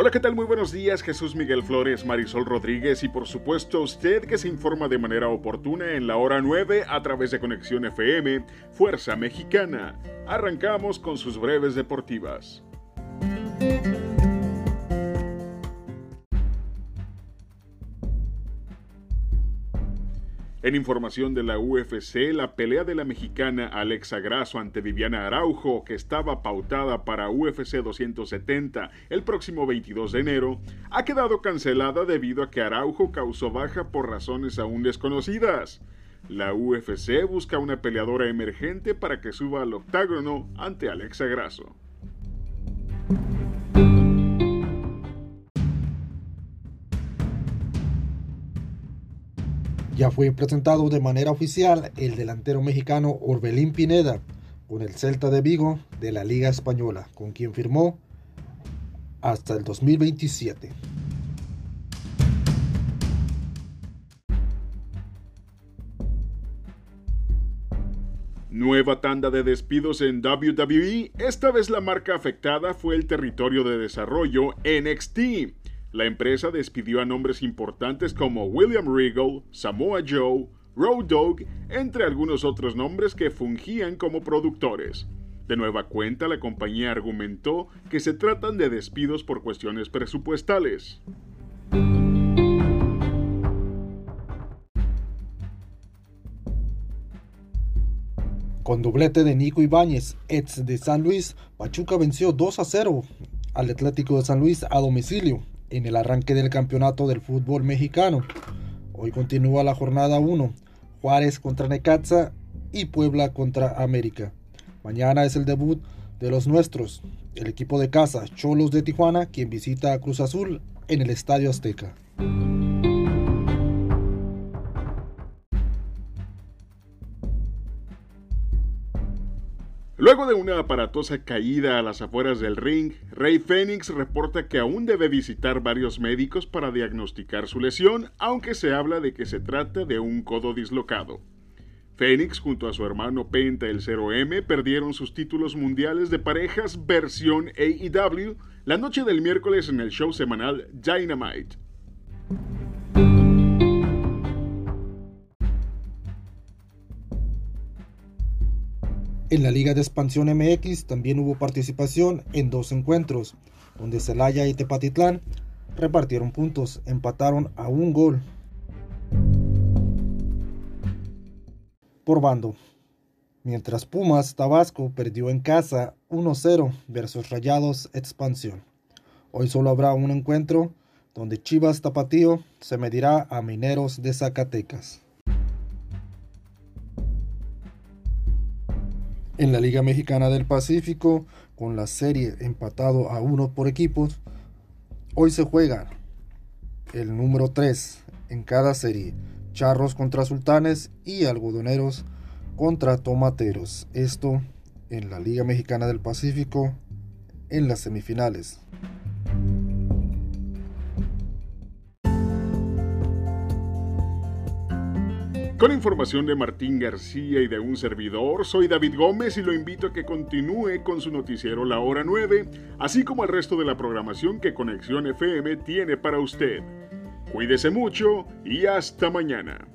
Hola, ¿qué tal? Muy buenos días, Jesús Miguel Flores, Marisol Rodríguez y por supuesto usted que se informa de manera oportuna en la hora 9 a través de Conexión FM, Fuerza Mexicana. Arrancamos con sus breves deportivas. En información de la UFC, la pelea de la mexicana Alexa Grasso ante Viviana Araujo, que estaba pautada para UFC 270 el próximo 22 de enero, ha quedado cancelada debido a que Araujo causó baja por razones aún desconocidas. La UFC busca una peleadora emergente para que suba al octágono ante Alexa Grasso. Ya fue presentado de manera oficial el delantero mexicano Orbelín Pineda con el Celta de Vigo de la Liga Española, con quien firmó hasta el 2027. Nueva tanda de despidos en WWE. Esta vez la marca afectada fue el territorio de desarrollo NXT. La empresa despidió a nombres importantes como William Regal, Samoa Joe, Road Dogg, entre algunos otros nombres que fungían como productores. De nueva cuenta, la compañía argumentó que se tratan de despidos por cuestiones presupuestales. Con doblete de Nico Ibáñez, ex de San Luis, Pachuca venció 2 a 0 al Atlético de San Luis a domicilio en el arranque del campeonato del fútbol mexicano. Hoy continúa la jornada 1, Juárez contra Necaxa y Puebla contra América. Mañana es el debut de los nuestros, el equipo de casa Cholos de Tijuana, quien visita a Cruz Azul en el Estadio Azteca. Luego de una aparatosa caída a las afueras del ring, Rey Fénix reporta que aún debe visitar varios médicos para diagnosticar su lesión, aunque se habla de que se trata de un codo dislocado. Fénix junto a su hermano Penta el 0M perdieron sus títulos mundiales de parejas versión AEW la noche del miércoles en el show semanal Dynamite. En la Liga de Expansión MX también hubo participación en dos encuentros, donde Celaya y Tepatitlán repartieron puntos, empataron a un gol por bando. Mientras Pumas Tabasco perdió en casa 1-0 versus Rayados Expansión. Hoy solo habrá un encuentro donde Chivas Tapatío se medirá a Mineros de Zacatecas. En la Liga Mexicana del Pacífico, con la serie empatado a uno por equipos, hoy se juega el número 3 en cada serie. Charros contra Sultanes y Algodoneros contra Tomateros. Esto en la Liga Mexicana del Pacífico en las semifinales. Con información de Martín García y de un servidor, soy David Gómez y lo invito a que continúe con su noticiero La Hora 9, así como el resto de la programación que Conexión FM tiene para usted. Cuídese mucho y hasta mañana.